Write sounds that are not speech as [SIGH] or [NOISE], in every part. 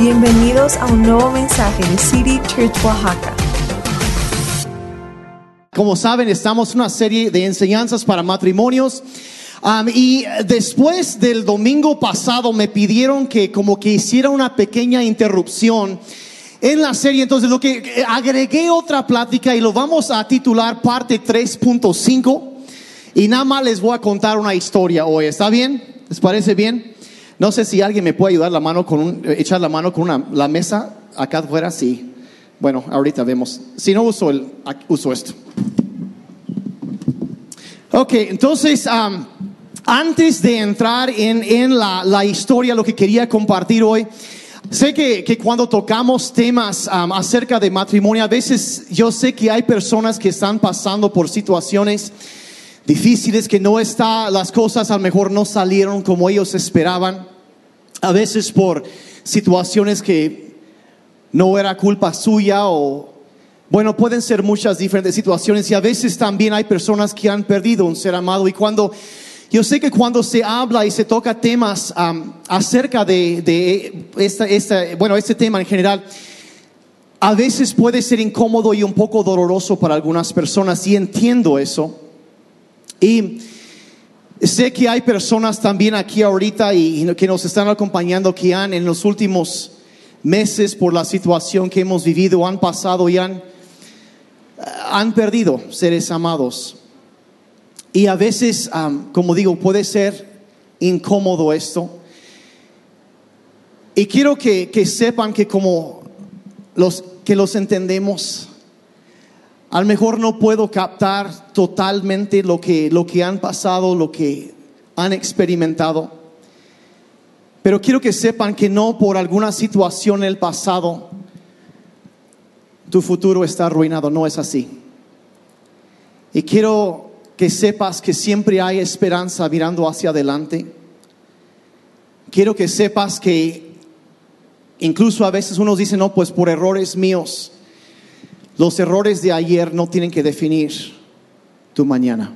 Bienvenidos a un nuevo mensaje de City Church Oaxaca. Como saben, estamos en una serie de enseñanzas para matrimonios. Y después del domingo pasado me pidieron que como que hiciera una pequeña interrupción en la serie. Entonces lo que eh, agregué otra plática y lo vamos a titular parte 3.5. Y nada más les voy a contar una historia hoy. ¿Está bien? ¿Les parece bien? No sé si alguien me puede ayudar la mano con un, eh, echar la mano con una, la mesa acá afuera. Sí. Bueno, ahorita vemos. Si no uso el, uso esto. Ok, entonces, antes de entrar en, en la, la historia, lo que quería compartir hoy, sé que, que cuando tocamos temas acerca de matrimonio, a veces yo sé que hay personas que están pasando por situaciones difíciles, que no está, las cosas a lo mejor no salieron como ellos esperaban, a veces por situaciones que no era culpa suya o bueno, pueden ser muchas diferentes situaciones y a veces también hay personas que han perdido un ser amado y cuando yo sé que cuando se habla y se toca temas acerca de, de esta, esta, bueno, este tema en general, a veces puede ser incómodo y un poco doloroso para algunas personas y entiendo eso. Y sé que hay personas también aquí ahorita y, que nos están acompañando que han en los últimos meses por la situación que hemos vivido han pasado y han han perdido seres amados. Y a veces, am, como digo, puede ser incómodo esto. Y quiero que, que sepan que como los que los entendemos, a lo mejor no puedo captar totalmente lo que, lo que han pasado, lo que han experimentado. Pero quiero que sepan que no por alguna situación en el pasado tu futuro está arruinado, no es así. Y quiero que sepas que siempre hay esperanza mirando hacia adelante. Quiero que sepas que incluso a veces unos dicen, no, pues por errores míos, los errores de ayer no tienen que definir tu mañana.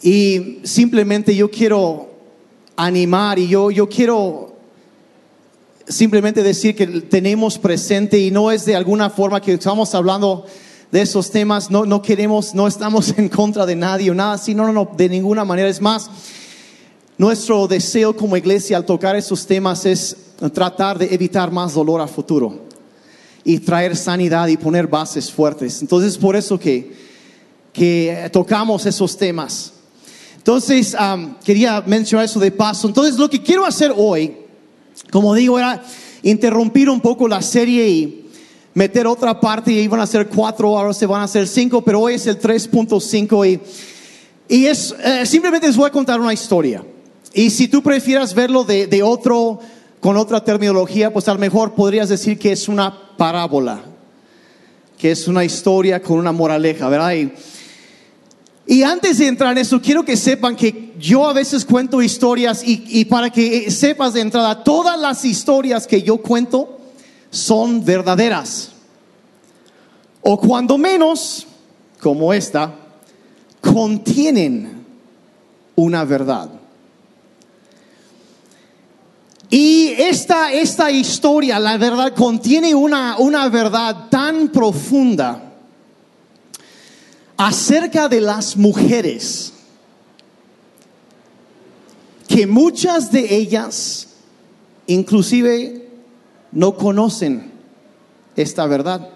Y simplemente yo quiero animar y yo, yo quiero simplemente decir que tenemos presente y no es de alguna forma que estamos hablando de esos temas, no, no queremos, no estamos [LAUGHS] en contra de nadie o nada así, no, no, no, de ninguna manera. Es más, nuestro deseo como iglesia al tocar esos temas es tratar de evitar más dolor a futuro y traer sanidad y poner bases fuertes. Entonces, por eso que, que tocamos esos temas. Entonces, um, quería mencionar eso de paso. Entonces, lo que quiero hacer hoy, como digo, era interrumpir un poco la serie y meter otra parte iban a ser cuatro, ahora se van a hacer cinco, pero hoy es el 3.5 y, y es, eh, simplemente les voy a contar una historia. Y si tú prefieras verlo de, de otro, con otra terminología, pues a lo mejor podrías decir que es una parábola, que es una historia con una moraleja, ¿verdad? Y, y antes de entrar en eso, quiero que sepan que yo a veces cuento historias y, y para que sepas de entrada, todas las historias que yo cuento son verdaderas. O cuando menos, como esta, contienen una verdad. Y esta, esta historia, la verdad, contiene una, una verdad tan profunda acerca de las mujeres que muchas de ellas inclusive no conocen esta verdad.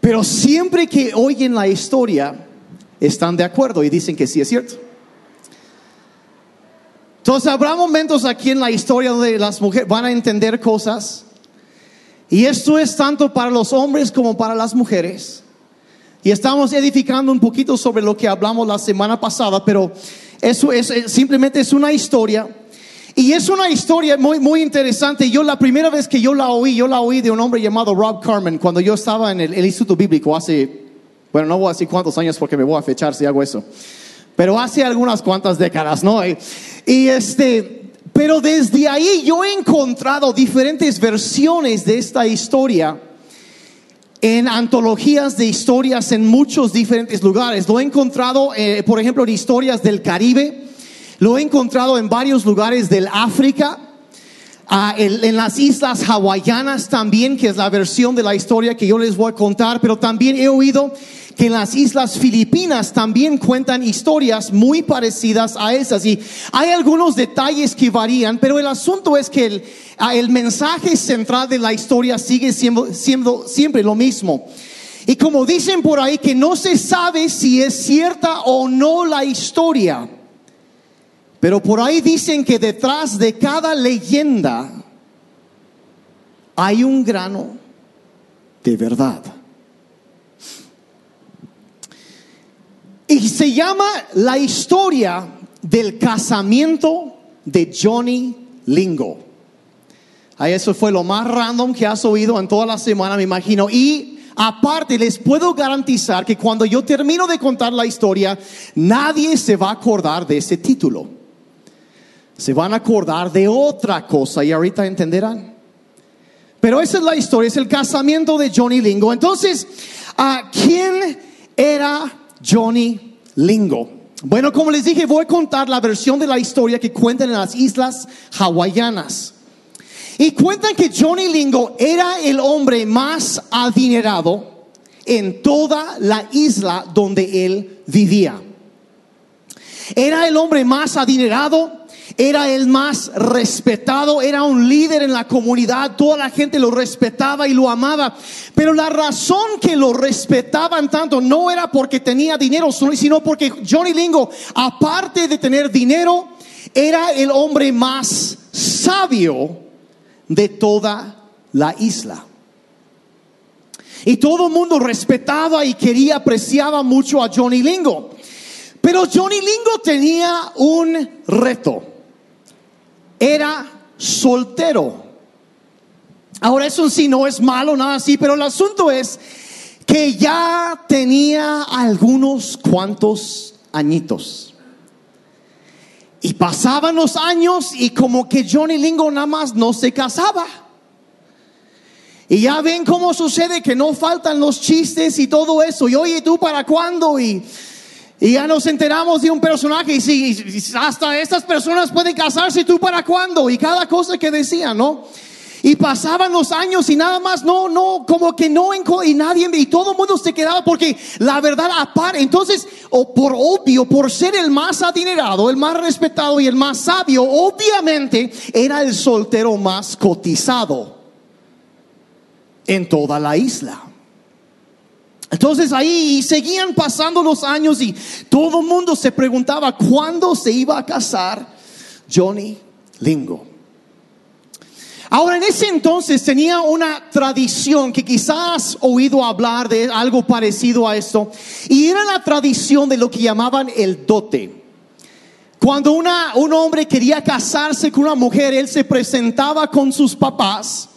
Pero siempre que oyen la historia están de acuerdo y dicen que sí es cierto. Entonces habrá momentos aquí en la historia donde las mujeres van a entender cosas y esto es tanto para los hombres como para las mujeres. Y estamos edificando un poquito sobre lo que hablamos la semana pasada, pero eso es es- simplemente es una historia. Y es una historia muy, muy interesante. Yo la primera vez que yo la oí, yo la oí de un hombre llamado Rob Carmen cuando yo estaba en el, el Instituto Bíblico hace, bueno, no voy a decir cuántos años porque me voy a fechar si hago eso. Pero hace algunas cuantas décadas, ¿no? Y, y este, pero desde ahí yo he encontrado diferentes versiones de esta historia en antologías de historias en muchos diferentes lugares. Lo he encontrado, eh, por ejemplo, en historias del Caribe. Lo he encontrado en varios lugares del África. Ah, en, las islas hawaianas también, que es la versión de la historia que yo les voy a contar, pero también he oído que en las islas filipinas también cuentan historias muy parecidas a esas. Y hay algunos detalles que varían, pero el asunto es que el, ah, el mensaje central de la historia sigue siendo, siendo siempre lo mismo. Y como dicen por ahí que no se sabe si es cierta o no la historia, pero por ahí dicen que detrás de cada leyenda hay un grano de verdad. Y se llama la historia del casamiento de Johnny Lingo. Eso fue lo más random que has oído en toda la semana, me imagino. Y aparte, les puedo garantizar que cuando yo termino de contar la historia, nadie se va a acordar de ese título. Se van a acordar de otra cosa y ahorita entenderán. Pero esa es la historia, es el casamiento de Johnny Lingo. Entonces, ¿a quién era Johnny Lingo? Bueno, como les dije, voy a contar la versión de la historia que cuentan en las islas hawaianas. Y cuentan que Johnny Lingo era el hombre más adinerado en toda la isla donde él vivía. Era el hombre más adinerado, era el más respetado, era un líder en la comunidad, toda la gente lo respetaba y lo amaba. Pero la razón que lo respetaban tanto no era porque tenía dinero, sino porque Johnny Lingo, aparte de tener dinero, era el hombre más sabio de toda la isla. Y todo el mundo respetaba y quería, apreciaba mucho a Johnny Lingo. Pero Johnny Lingo tenía un reto. Era soltero. Ahora eso sí no es malo, nada así, pero el asunto es que ya tenía algunos cuantos añitos. Y pasaban los años y como que Johnny Lingo nada más no se casaba. Y ya ven cómo sucede que no faltan los chistes y todo eso. Y oye, ¿tú para cuándo? Y, y ya nos enteramos de un personaje y si hasta estas personas pueden casarse, ¿tú para cuándo? Y cada cosa que decían, ¿no? Y pasaban los años y nada más, no, no, como que no, y nadie, y todo el mundo se quedaba porque la verdad aparte, entonces, o por obvio, por ser el más adinerado, el más respetado y el más sabio, obviamente era el soltero más cotizado en toda la isla. Entonces ahí seguían pasando los años y todo el mundo se preguntaba cuándo se iba a casar Johnny Lingo. Ahora, en ese entonces tenía una tradición que quizás oído hablar de algo parecido a esto, y era la tradición de lo que llamaban el dote. Cuando una, un hombre quería casarse con una mujer, él se presentaba con sus papás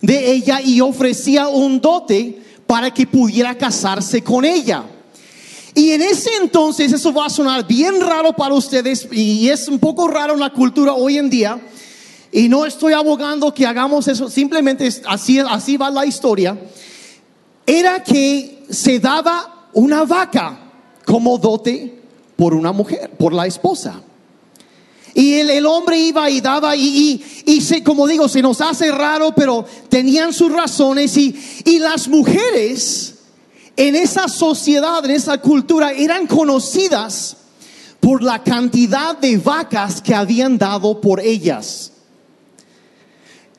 de ella y ofrecía un dote para que pudiera casarse con ella. Y en ese entonces, eso va a sonar bien raro para ustedes y es un poco raro en la cultura hoy en día, y no estoy abogando que hagamos eso, simplemente así, así va la historia. Era que se daba una vaca como dote por una mujer, por la esposa. Y el, el, hombre iba y daba y, y, y se, como digo, se nos hace raro, pero tenían sus razones y, y las mujeres en esa sociedad, en esa cultura, eran conocidas por la cantidad de vacas que habían dado por ellas.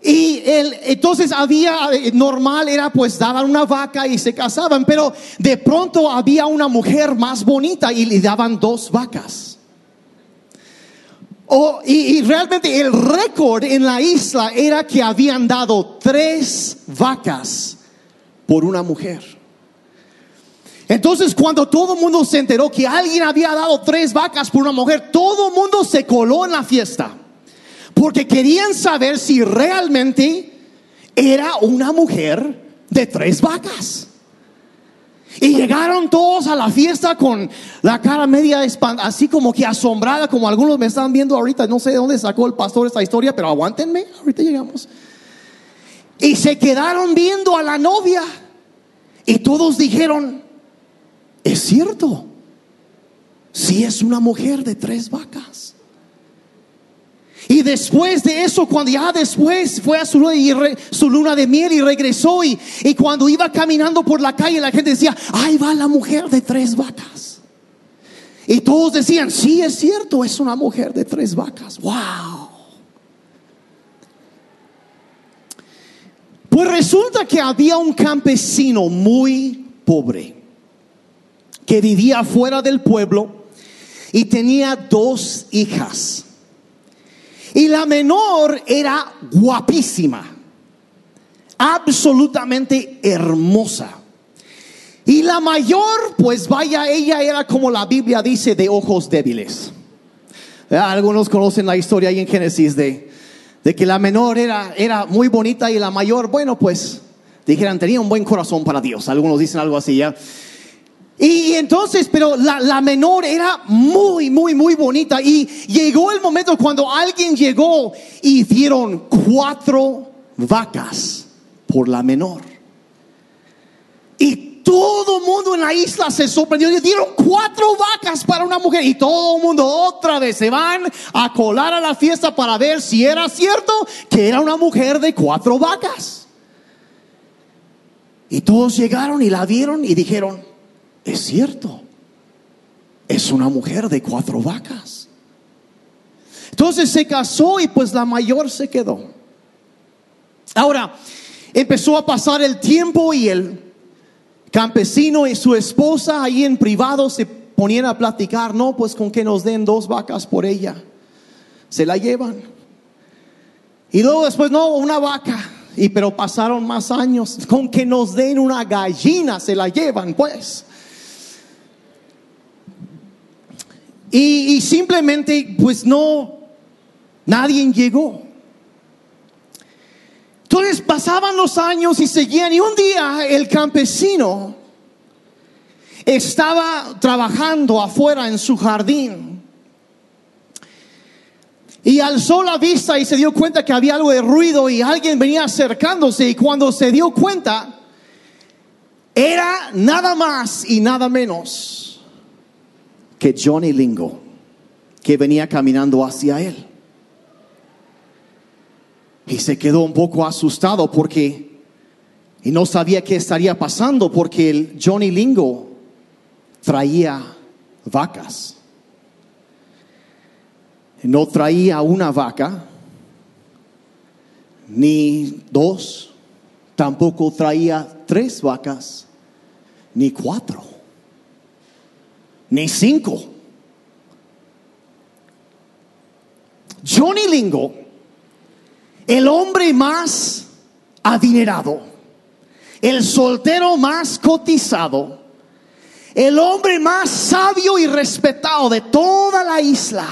Y el, entonces había, eh, normal era pues daban una vaca y se casaban, pero de pronto había una mujer más bonita y le daban dos vacas. Y, y realmente el récord en la isla era que habían dado tres vacas por una mujer. Entonces cuando todo el mundo se enteró que alguien había dado tres vacas por una mujer, todo el mundo se coló en la fiesta porque querían saber si realmente era una mujer de tres vacas. Y llegaron todos a la fiesta con la cara media así como que asombrada, como algunos me están viendo ahorita. No sé de dónde sacó el pastor esta historia, pero aguántenme, ahorita llegamos. Y se quedaron viendo a la novia. Y todos dijeron, es cierto, si es una mujer de tres vacas. Y después de eso, cuando ya después fue a su luna, y de miel y regresó, y, y cuando iba caminando por la calle, la gente decía, ahí va la mujer de tres vacas. Y todos decían, sí, es cierto, es una mujer de tres vacas. ¡Wow! Pues resulta que había un campesino muy pobre que vivía fuera del pueblo y tenía dos hijas. Y la menor era guapísima, absolutamente hermosa. Y la mayor, pues vaya, ella era como la Biblia dice, de ojos débiles. Algunos conocen la historia ahí en Génesis de, de que la menor era, era muy bonita y la mayor, bueno, pues dijeran, tenía un buen corazón para Dios. Algunos dicen algo así ya. Y entonces, pero la, menor era muy, muy, muy bonita. Y llegó el momento cuando alguien llegó y dieron cuatro vacas por la menor. Y todo el mundo en la isla se sorprendió. Y dieron cuatro vacas para una mujer. Y todo el mundo otra vez se van a colar a la fiesta para ver si era cierto que era una mujer de cuatro vacas. Y todos llegaron y la vieron y dijeron, es cierto, es una mujer de cuatro vacas. Entonces se casó y pues la mayor se quedó. Ahora, empezó a pasar el tiempo y el campesino y su esposa ahí en privado se ponían a platicar, no, pues con que nos den dos vacas por ella. Se la llevan. Y luego después, no, una vaca. Y pero pasaron más años, con que nos den una gallina se la llevan, pues. Y, simplemente, pues no, nadie llegó. Entonces pasaban los años y seguían y un día el campesino estaba trabajando afuera en su jardín y alzó la vista y se dio cuenta que había algo de ruido y alguien venía acercándose y cuando se dio cuenta era nada más y nada menos que Johnny Lingo que venía caminando hacia él. Y se quedó un poco asustado porque y no sabía qué estaría pasando porque el Johnny Lingo traía vacas. No traía una vaca, ni dos, tampoco traía tres vacas, ni cuatro, ni cinco. Johnny Lingo el hombre más adinerado, el soltero más cotizado, el hombre más sabio y respetado de toda la isla,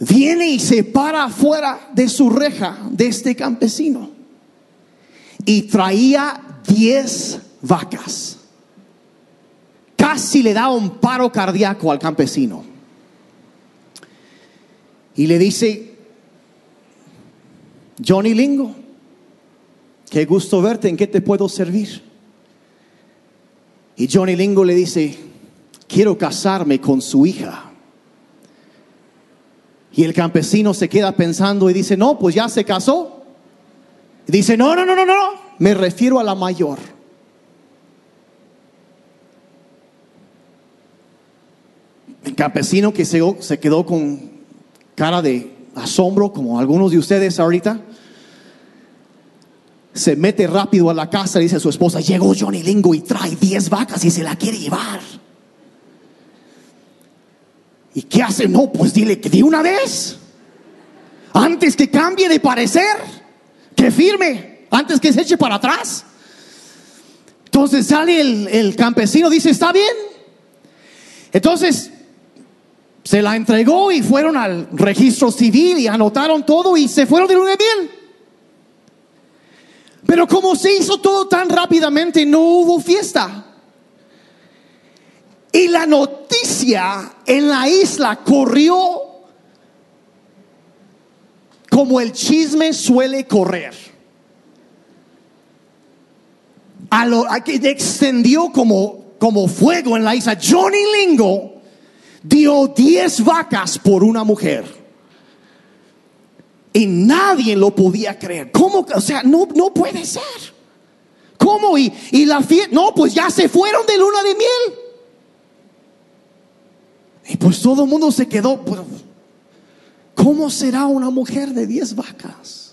viene y se para afuera de su reja de este campesino y traía diez vacas. Casi le da un paro cardíaco al campesino. Y le dice, Johnny Lingo, qué gusto verte, ¿en qué te puedo servir? Y Johnny Lingo le dice, quiero casarme con su hija. Y el campesino se queda pensando y dice, no, pues ya se casó. Dice, no, no, no, no, no, me refiero a la mayor. Campesino que se, quedó con cara de asombro, como algunos de ustedes ahorita, se mete rápido a la casa dice a su esposa, llegó Johnny Lingo y trae 10 vacas y se la quiere llevar. ¿Y qué hace? No, pues dile que de una vez, antes que cambie de parecer, que firme, antes que se eche para atrás. Entonces sale el, el campesino, dice, está bien. Entonces se la entregó y fueron al registro civil y anotaron todo y se fueron de luna miel. Pero como se hizo todo tan rápidamente, no hubo fiesta. Y la noticia en la isla corrió como el chisme suele correr. A lo, que extendió como, como fuego en la isla. Johnny Lingo dio 10 vacas por una mujer. Y nadie lo podía creer. ¿Cómo? O sea, no, no puede ser. ¿Cómo? Y, y la fiesta, no, pues ya se fueron de luna de miel. Y pues todo el mundo se quedó. Pues, ¿Cómo será una mujer de 10 vacas?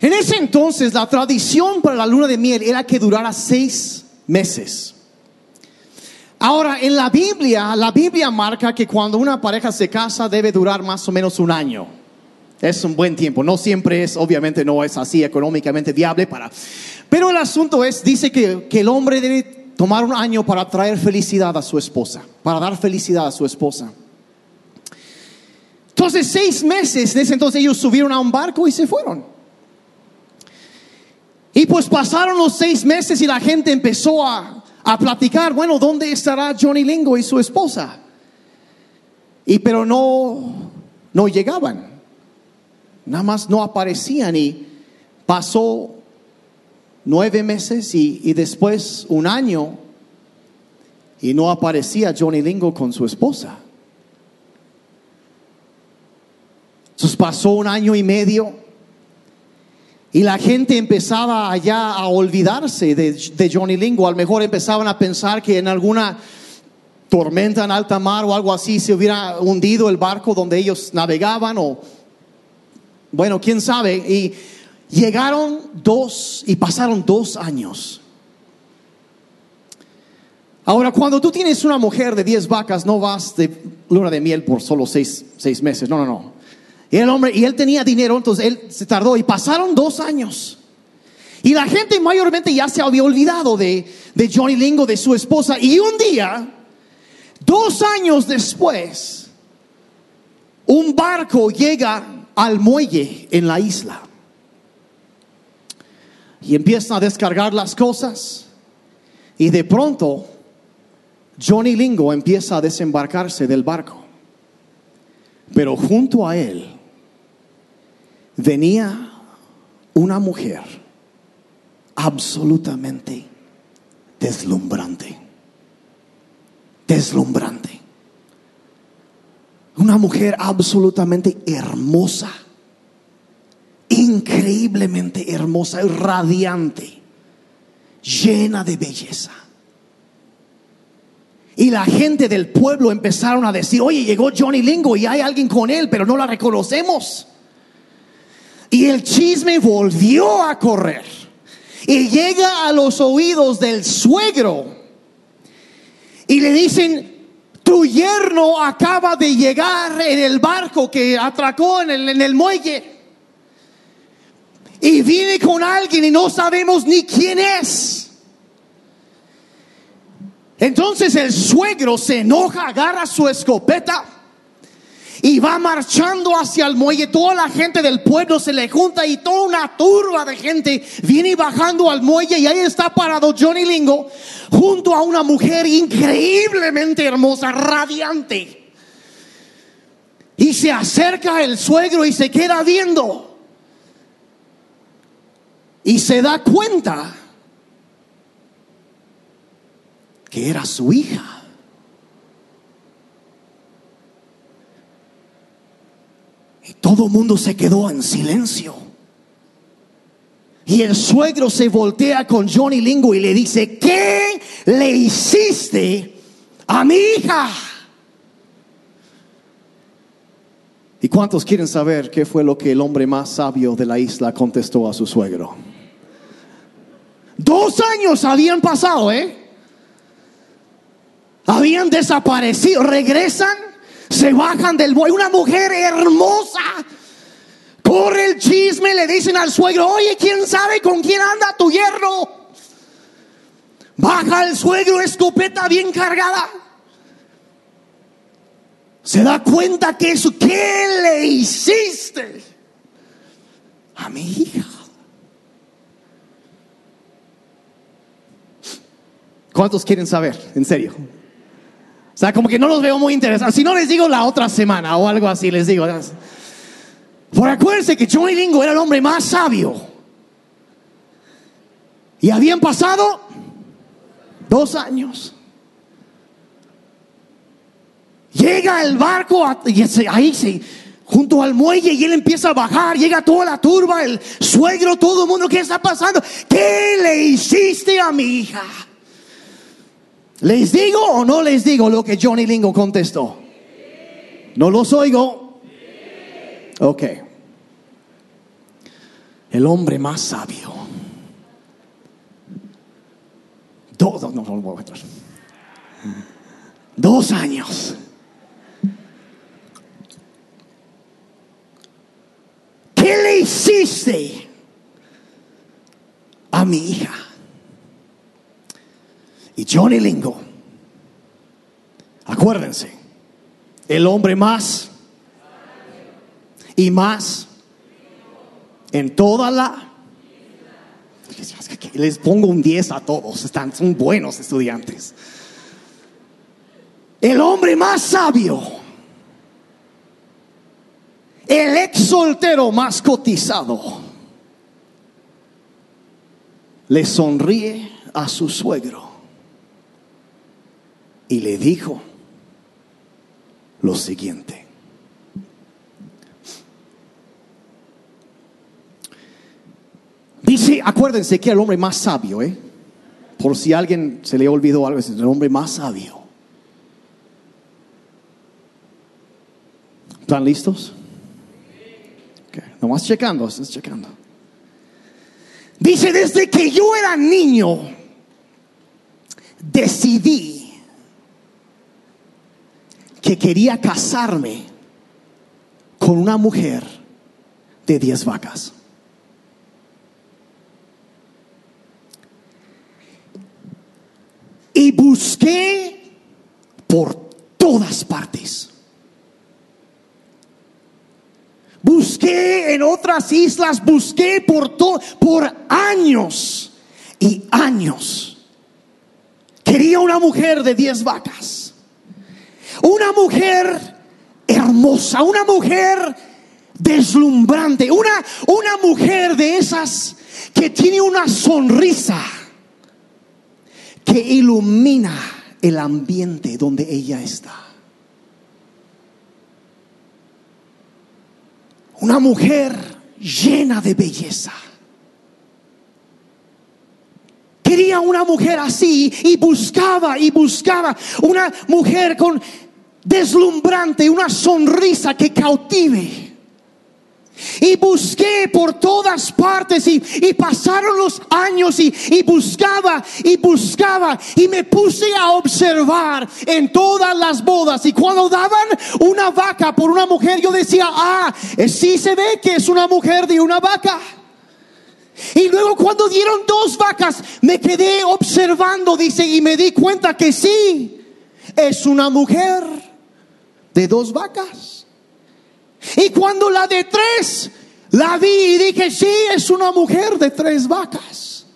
En ese entonces la tradición para la luna de miel era que durara seis meses. Ahora, en la Biblia, la Biblia marca que cuando una pareja se casa debe durar más o menos un año. Es un buen tiempo. No siempre es, obviamente no es así económicamente viable para... Pero el asunto es, dice que, que el hombre debe tomar un año para traer felicidad a su esposa, para dar felicidad a su esposa. Entonces, seis meses, ese entonces ellos subieron a un barco y se fueron. Y pues pasaron los seis meses y la gente empezó a, a platicar, bueno, ¿dónde estará Johnny Lingo y su esposa? Y pero no, no llegaban, nada más no aparecían y pasó nueve meses y, y después un año y no aparecía Johnny Lingo con su esposa. Entonces pasó un año y medio y la gente empezaba allá a olvidarse de, Johnny Lingo. A lo mejor empezaban a pensar que en alguna tormenta en alta mar o algo así se hubiera hundido el barco donde ellos navegaban o bueno, quién sabe. Y llegaron dos y pasaron dos años. Ahora, cuando tú tienes una mujer de diez vacas, no vas de luna de miel por solo seis, seis meses. No, no, no. Y el hombre, y él tenía dinero, entonces él se tardó y pasaron dos años. Y la gente mayormente ya se había olvidado de, de Johnny Lingo, de su esposa. Y un día, dos años después, un barco llega al muelle en la isla. Y empieza a descargar las cosas. Y de pronto, Johnny Lingo empieza a desembarcarse del barco. Pero junto a él venía una mujer absolutamente deslumbrante. Deslumbrante. Una mujer absolutamente hermosa. Increíblemente hermosa radiante. Llena de belleza. Y la gente del pueblo empezaron a decir, oye, llegó Johnny Lingo y hay alguien con él, pero no la reconocemos. Y el chisme volvió a correr. Y llega a los oídos del suegro. Y le dicen, tu yerno acaba de llegar en el barco que atracó en el, muelle. Y viene con alguien y no sabemos ni quién es. Entonces el suegro se enoja, agarra su escopeta y va marchando hacia el muelle. Toda la gente del pueblo se le junta y toda una turba de gente viene bajando al muelle y ahí está parado Johnny Lingo junto a una mujer increíblemente hermosa, radiante. Y se acerca el suegro y se queda viendo. Y se da cuenta que era su hija. Todo el mundo se quedó en silencio. Y el suegro se voltea con Johnny Lingo y le dice, ¿qué le hiciste a mi hija? ¿Y cuántos quieren saber qué fue lo que el hombre más sabio de la isla contestó a su suegro? Dos años habían pasado, ¿eh? Habían desaparecido, regresan se bajan del buey. Una mujer hermosa. Corre el chisme, le dicen al suegro, oye, ¿quién sabe con quién anda tu yerno? Baja el suegro, escopeta bien cargada. Se da cuenta que eso, ¿qué le hiciste a mi hija? ¿Cuántos quieren saber? En serio. O sea, como que no los veo muy interesados. Si no les digo la otra semana o algo así, les digo. Por acuérdense que Johnny Lingo era el hombre más sabio. Y habían pasado dos años. Llega el barco y ahí junto al muelle y él empieza a bajar, llega toda la turba, el suegro, todo el mundo, ¿qué está pasando? ¿Qué le hiciste a mi hija? ¿Les digo o no les digo lo que Johnny Lingo contestó? No los oigo. Ok. El hombre más sabio. Dos, no, no, no. Dos años. ¿Qué le hiciste a mi hija? Johnny Lingo, acuérdense, el hombre más y más en toda la... Les pongo un 10 a todos, están, son buenos estudiantes. El hombre más sabio, el ex soltero más cotizado, le sonríe a su suegro y le dijo lo siguiente. Dice, acuérdense que el hombre más sabio, ¿eh? Por si alguien se le olvidó algo, es el hombre más sabio. ¿Están listos? Ok, Nomás checando, estás checando. Dice, desde que yo era niño, decidí que quería casarme con una mujer de 10 vacas. Y busqué por todas partes. Busqué en otras islas, busqué por to- por años y años. Quería una mujer de 10 vacas. Una mujer hermosa, una mujer deslumbrante, una, una mujer de esas que tiene una sonrisa que ilumina el ambiente donde ella está. Una mujer llena de belleza. Quería una mujer así y buscaba y buscaba una mujer con deslumbrante, una sonrisa que cautive. Y busqué por todas partes y, pasaron los años y, y buscaba y buscaba y me puse a observar en todas las bodas y cuando daban una vaca por una mujer yo decía, ah, sí se ve que es una mujer de una vaca. Y luego cuando dieron dos vacas me quedé observando, dice, y me di cuenta que sí, es una mujer de dos vacas. Y cuando la de tres la vi y dije, sí, es una mujer de tres vacas.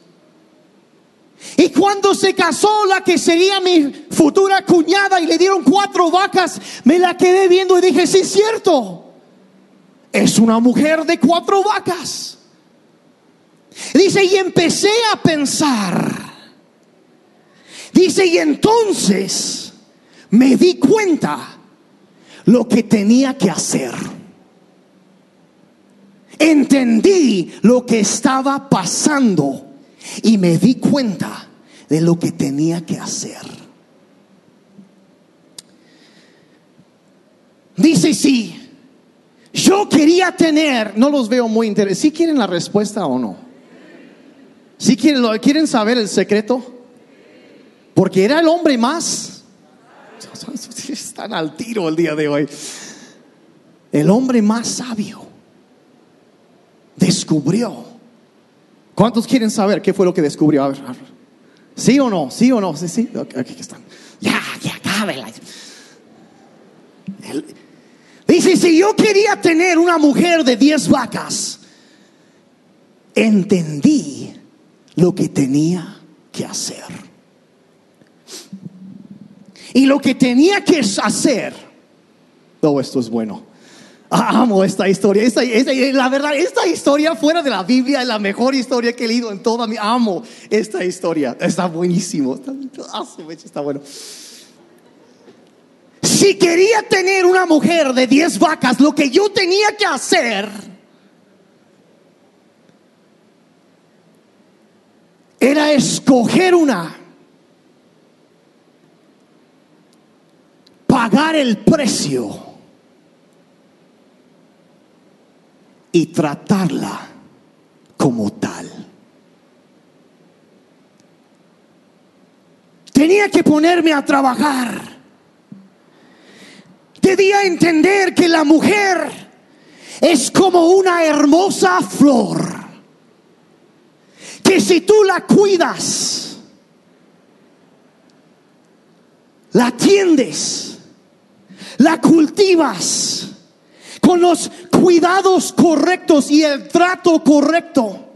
Y cuando se casó la que sería mi futura cuñada y le dieron cuatro vacas, me la quedé viendo y dije, sí, es cierto, es una mujer de cuatro vacas. Dice, y empecé a pensar. Dice, y entonces me di cuenta lo que tenía que hacer. Entendí lo que estaba pasando y me di cuenta de lo que tenía que hacer. Dice, sí, yo quería tener, no los veo muy interesados, ¿sí quieren la respuesta o no? ¿Sí quieren, quieren saber el secreto? Porque era el hombre más, están al tiro el día de hoy, el hombre más sabio descubrió. ¿Cuántos quieren saber qué fue lo que descubrió? A ver, a. ¿Sí o no? ¿Sí o no? Sí, sí. Ok, aquí están. Ya, ya, cábela. El- Dice, si yo quería tener una mujer de 10 vacas, entendí lo que tenía que hacer. Y lo que tenía que hacer, oh, esto es bueno. Ah, Amo esta historia. Esta, la verdad, esta historia fuera de la Biblia es la mejor historia que he leído en toda mi. Amo esta historia. Está buenísimo. Está, ah, está bueno. Si quería tener una mujer de 10 vacas, lo que yo tenía que hacer era escoger una, pagar el precio y tratarla como tal. Tenía que ponerme a trabajar. Debía entender que la mujer es como una hermosa flor. Que si tú la cuidas, la tiendes, la cultivas con los cuidados correctos y el trato correcto,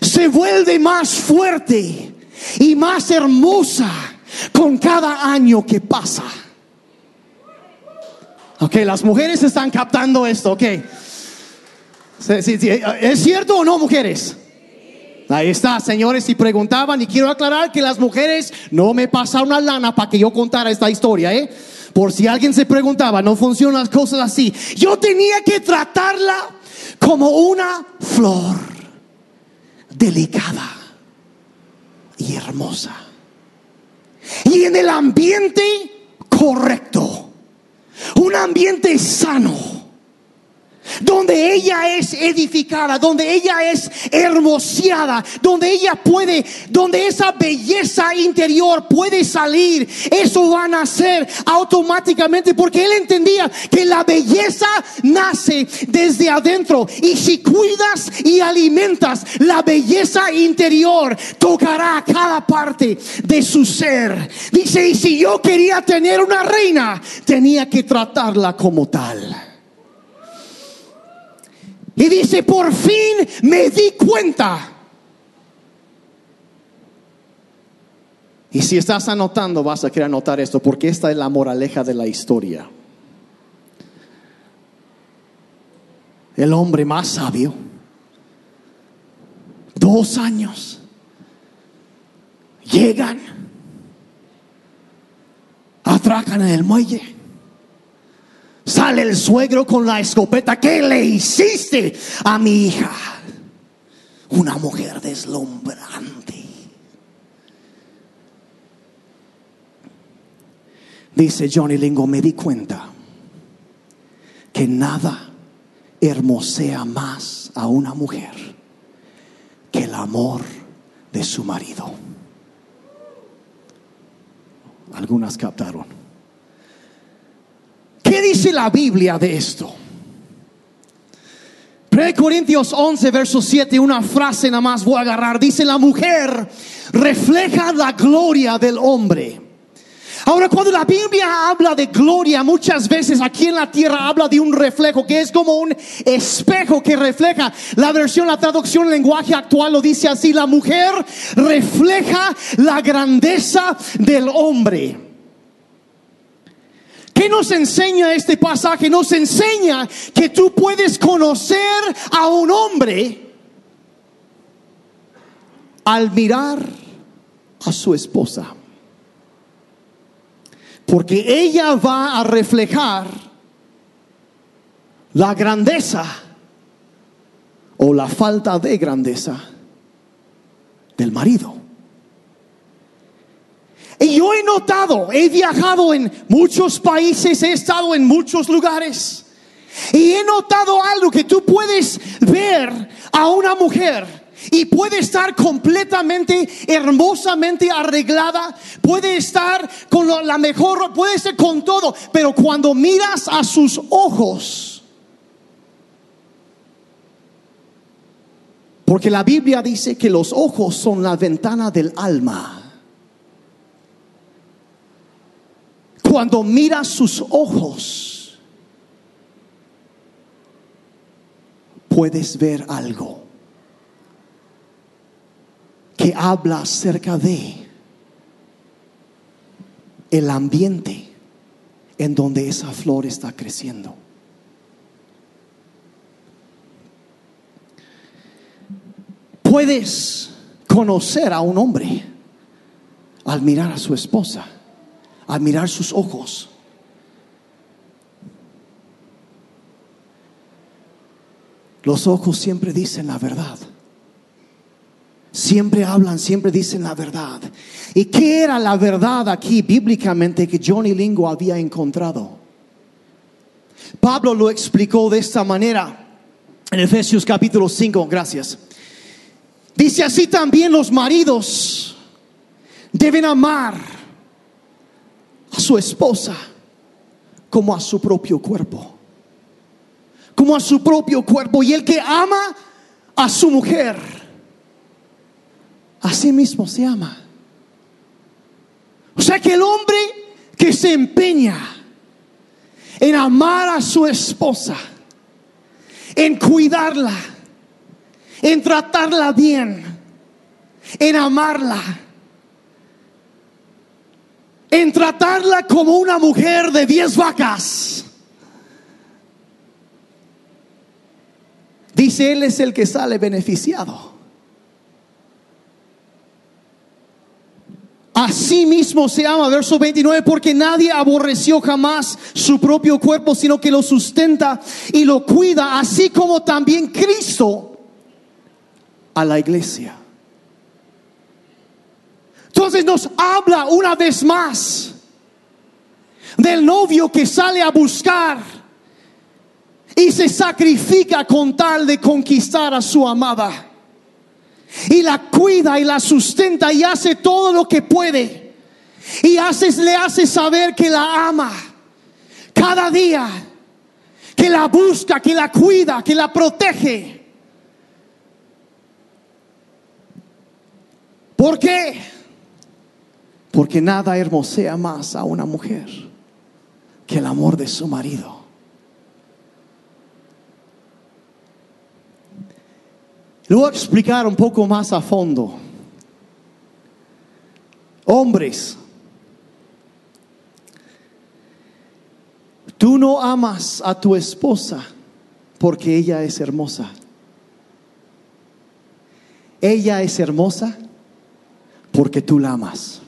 se vuelve más fuerte y más hermosa con cada año que pasa. Ok, las mujeres están captando esto, ok. ¿Es cierto o no, mujeres? Ahí está, señores, y preguntaban, y quiero aclarar que las mujeres no me pasaron una lana para que yo contara esta historia, ¿eh? Por si alguien se preguntaba, no funcionan las cosas así. Yo tenía que tratarla como una flor delicada y hermosa. Y en el ambiente correcto. Un ambiente sano donde ella es edificada, donde ella es hermoseada, donde ella puede, donde esa belleza interior puede salir, eso va a nacer automáticamente porque él entendía que la belleza nace desde adentro y si cuidas y alimentas la belleza interior, tocará cada parte de su ser. Dice, y si yo quería tener una reina, tenía que tratarla como tal. Y dice, por fin me di cuenta. Y si estás anotando, vas a querer anotar esto, porque esta es la moraleja de la historia. El hombre más sabio, dos años, llegan, atracan en el muelle Sale el suegro con la escopeta. ¿Qué le hiciste a mi hija? Una mujer deslumbrante. Dice Johnny Lingo, me di cuenta que nada hermosea más a una mujer que el amor de su marido. Algunas captaron. ¿Qué dice la Biblia de esto? 1 Corintios 11, verso 7, una frase nada más voy a agarrar. Dice, la mujer refleja la gloria del hombre. Ahora, cuando la Biblia habla de gloria, muchas veces aquí en la tierra habla de un reflejo que es como un espejo que refleja. La versión, la traducción en lenguaje actual lo dice así, la mujer refleja la grandeza del hombre. ¿Qué nos enseña este pasaje? Nos enseña que tú puedes conocer a un hombre al mirar a su esposa. Porque ella va a reflejar la grandeza o la falta de grandeza del marido. Y yo he notado, he viajado en muchos países, he estado en muchos lugares. Y he notado algo que tú puedes ver a una mujer y puede estar completamente hermosamente arreglada, puede estar con la mejor, puede ser con todo, pero cuando miras a sus ojos, porque la Biblia dice que los ojos son la ventana del alma. Cuando miras sus ojos, puedes ver algo que habla acerca de el ambiente en donde esa flor está creciendo. Puedes conocer a un hombre al mirar a su esposa admirar sus ojos. Los ojos siempre dicen la verdad. Siempre hablan, siempre dicen la verdad. ¿Y qué era la verdad aquí bíblicamente que Johnny Lingo había encontrado? Pablo lo explicó de esta manera en Efesios capítulo 5, gracias. Dice así también los maridos deben amar a su esposa como a su propio cuerpo. Como a su propio cuerpo. Y el que ama a su mujer, a sí mismo se ama. O sea que el hombre que se empeña en amar a su esposa, en cuidarla, en tratarla bien, en amarla, en tratarla como una mujer de diez vacas. Dice, Él es el que sale beneficiado. Así mismo se ama, verso 29, porque nadie aborreció jamás su propio cuerpo, sino que lo sustenta y lo cuida, así como también Cristo a la iglesia. Entonces nos habla una vez más del novio que sale a buscar y se sacrifica con tal de conquistar a su amada y la cuida y la sustenta y hace todo lo que puede. Y le hace saber que la ama cada día, que la busca, que la cuida, que la protege. ¿Por qué? Porque nada hermosea más a una mujer que el amor de su marido. Lo voy a explicar un poco más a fondo. Hombres, tú no amas a tu esposa porque ella es hermosa. Ella es hermosa porque tú la amas.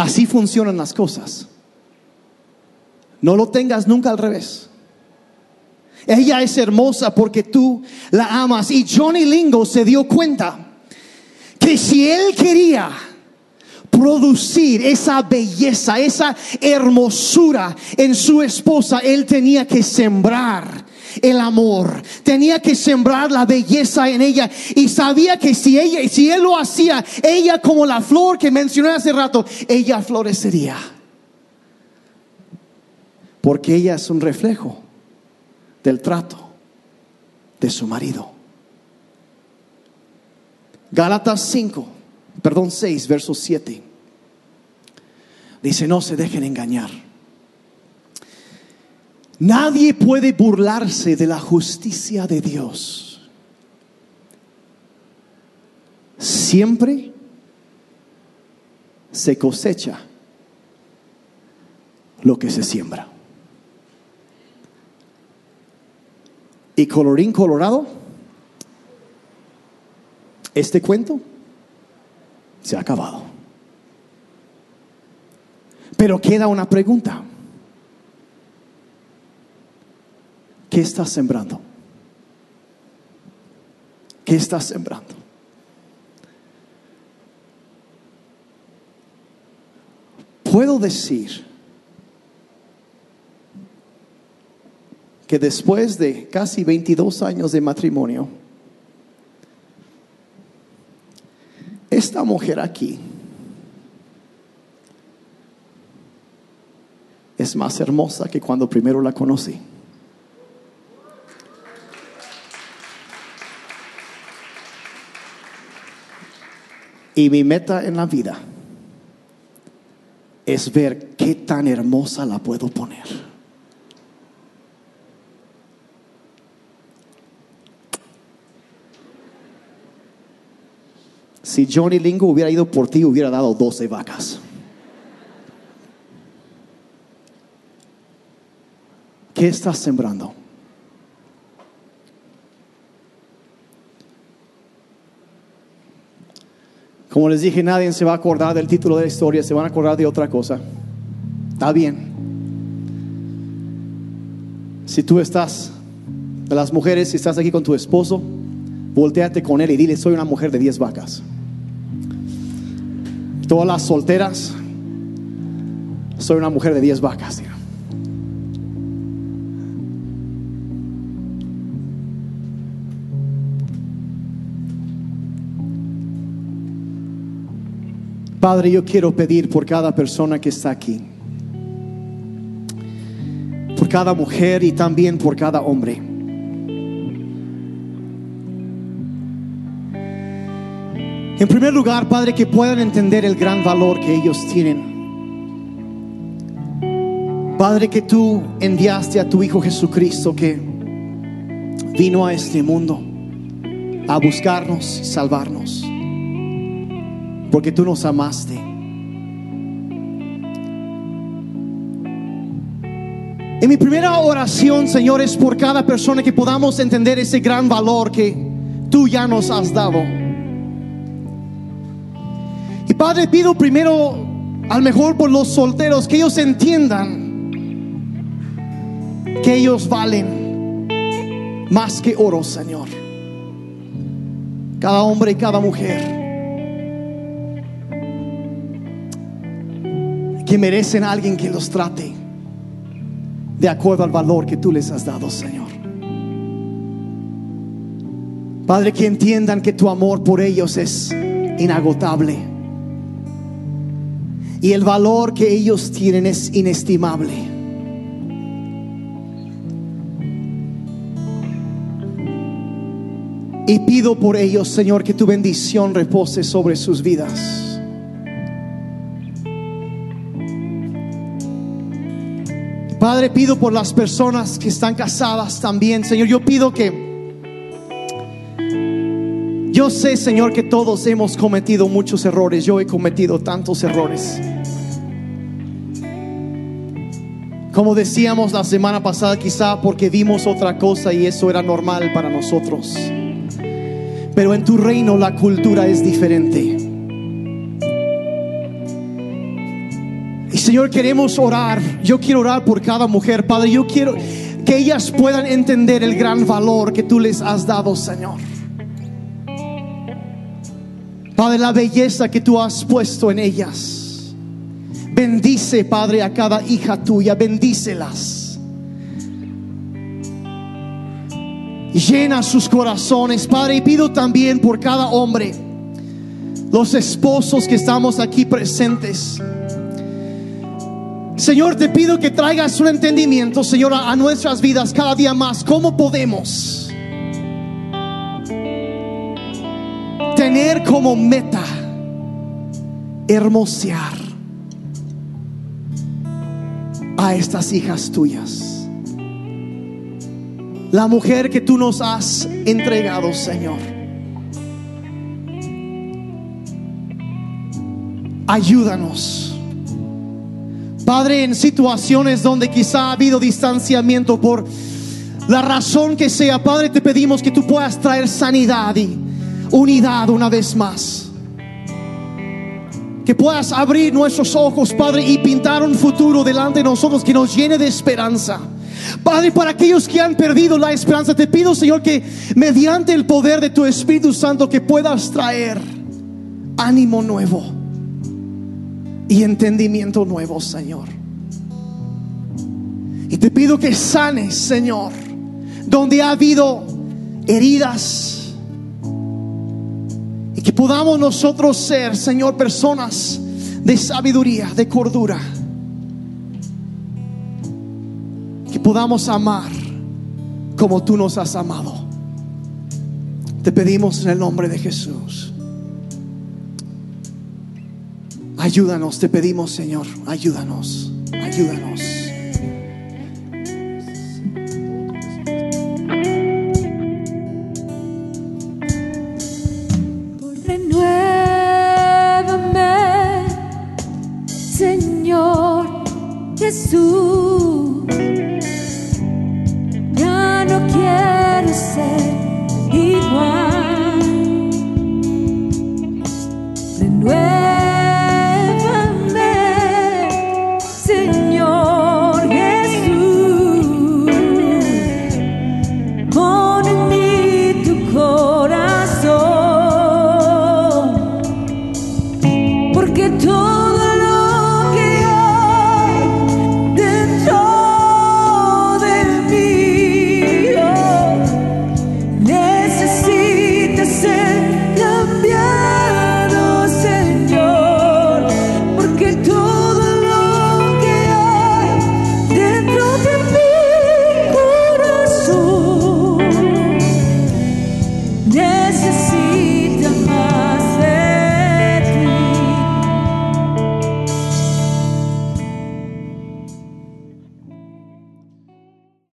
Así funcionan las cosas. No lo tengas nunca al revés. Ella es hermosa porque tú la amas. Y Johnny Lingo se dio cuenta que si él quería producir esa belleza, esa hermosura en su esposa, él tenía que sembrar el amor, tenía que sembrar la belleza en ella y sabía que si ella si él lo hacía, ella como la flor que mencioné hace rato, ella florecería. Porque ella es un reflejo del trato de su marido. Gálatas 5, perdón 6, verso 7. Dice, no se dejen engañar. Nadie puede burlarse de la justicia de Dios. Siempre se cosecha lo que se siembra. Y colorín colorado, este cuento se ha acabado. Pero queda una pregunta. ¿Qué estás sembrando? ¿Qué estás sembrando? Puedo decir que después de casi 22 años de matrimonio, esta mujer aquí es más hermosa que cuando primero la conocí. Y mi meta en la vida es ver qué tan hermosa la puedo poner. Si Johnny Lingo hubiera ido por ti, hubiera dado 12 vacas. ¿Qué estás sembrando? Como les dije, nadie se va a acordar del título de la historia, se van a acordar de otra cosa. Está bien. Si tú estás Las mujeres, si estás aquí con tu esposo, volteate con él y dile, soy una mujer de 10 vacas. Todas las solteras, soy una mujer de 10 vacas. Padre, yo quiero pedir por cada persona que está aquí, por cada mujer y también por cada hombre. En primer lugar, Padre, que puedan entender el gran valor que ellos tienen. Padre, que tú enviaste a tu Hijo Jesucristo que vino a este mundo a buscarnos y salvarnos porque tú nos amaste. En mi primera oración, Señor, es por cada persona que podamos entender ese gran valor que tú ya nos has dado. Y Padre, pido primero, al mejor por los solteros, que ellos entiendan que ellos valen más que oro, Señor. Cada hombre y cada mujer. Que merecen alguien que los trate de acuerdo al valor que tú les has dado, Señor. Padre, que entiendan que tu amor por ellos es inagotable y el valor que ellos tienen es inestimable. Y pido por ellos, Señor, que tu bendición repose sobre sus vidas. Padre, pido por las personas que están casadas también, Señor. Yo pido que... Yo sé, Señor, que todos hemos cometido muchos errores. Yo he cometido tantos errores. Como decíamos la semana pasada, quizá porque vimos otra cosa y eso era normal para nosotros. Pero en tu reino la cultura es diferente. Señor, queremos orar. Yo quiero orar por cada mujer, Padre. Yo quiero que ellas puedan entender el gran valor que tú les has dado, Señor. Padre, la belleza que tú has puesto en ellas. Bendice, Padre, a cada hija tuya. Bendícelas. Llena sus corazones, Padre. Y pido también por cada hombre, los esposos que estamos aquí presentes. Señor, te pido que traigas un entendimiento, Señor, a nuestras vidas cada día más. ¿Cómo podemos tener como meta hermosear a estas hijas tuyas? La mujer que tú nos has entregado, Señor. Ayúdanos Padre, en situaciones donde quizá ha habido distanciamiento por la razón que sea, Padre, te pedimos que tú puedas traer sanidad y unidad una vez más. Que puedas abrir nuestros ojos, Padre, y pintar un futuro delante de nosotros que nos llene de esperanza. Padre, para aquellos que han perdido la esperanza, te pido, Señor, que mediante el poder de tu Espíritu Santo, que puedas traer ánimo nuevo y entendimiento nuevo, Señor. Y te pido que sanes, Señor, donde ha habido heridas. Y que podamos nosotros ser, Señor, personas de sabiduría, de cordura. Que podamos amar como tú nos has amado. Te pedimos en el nombre de Jesús. Ayúdanos, te pedimos, Señor, ayúdanos, ayúdanos.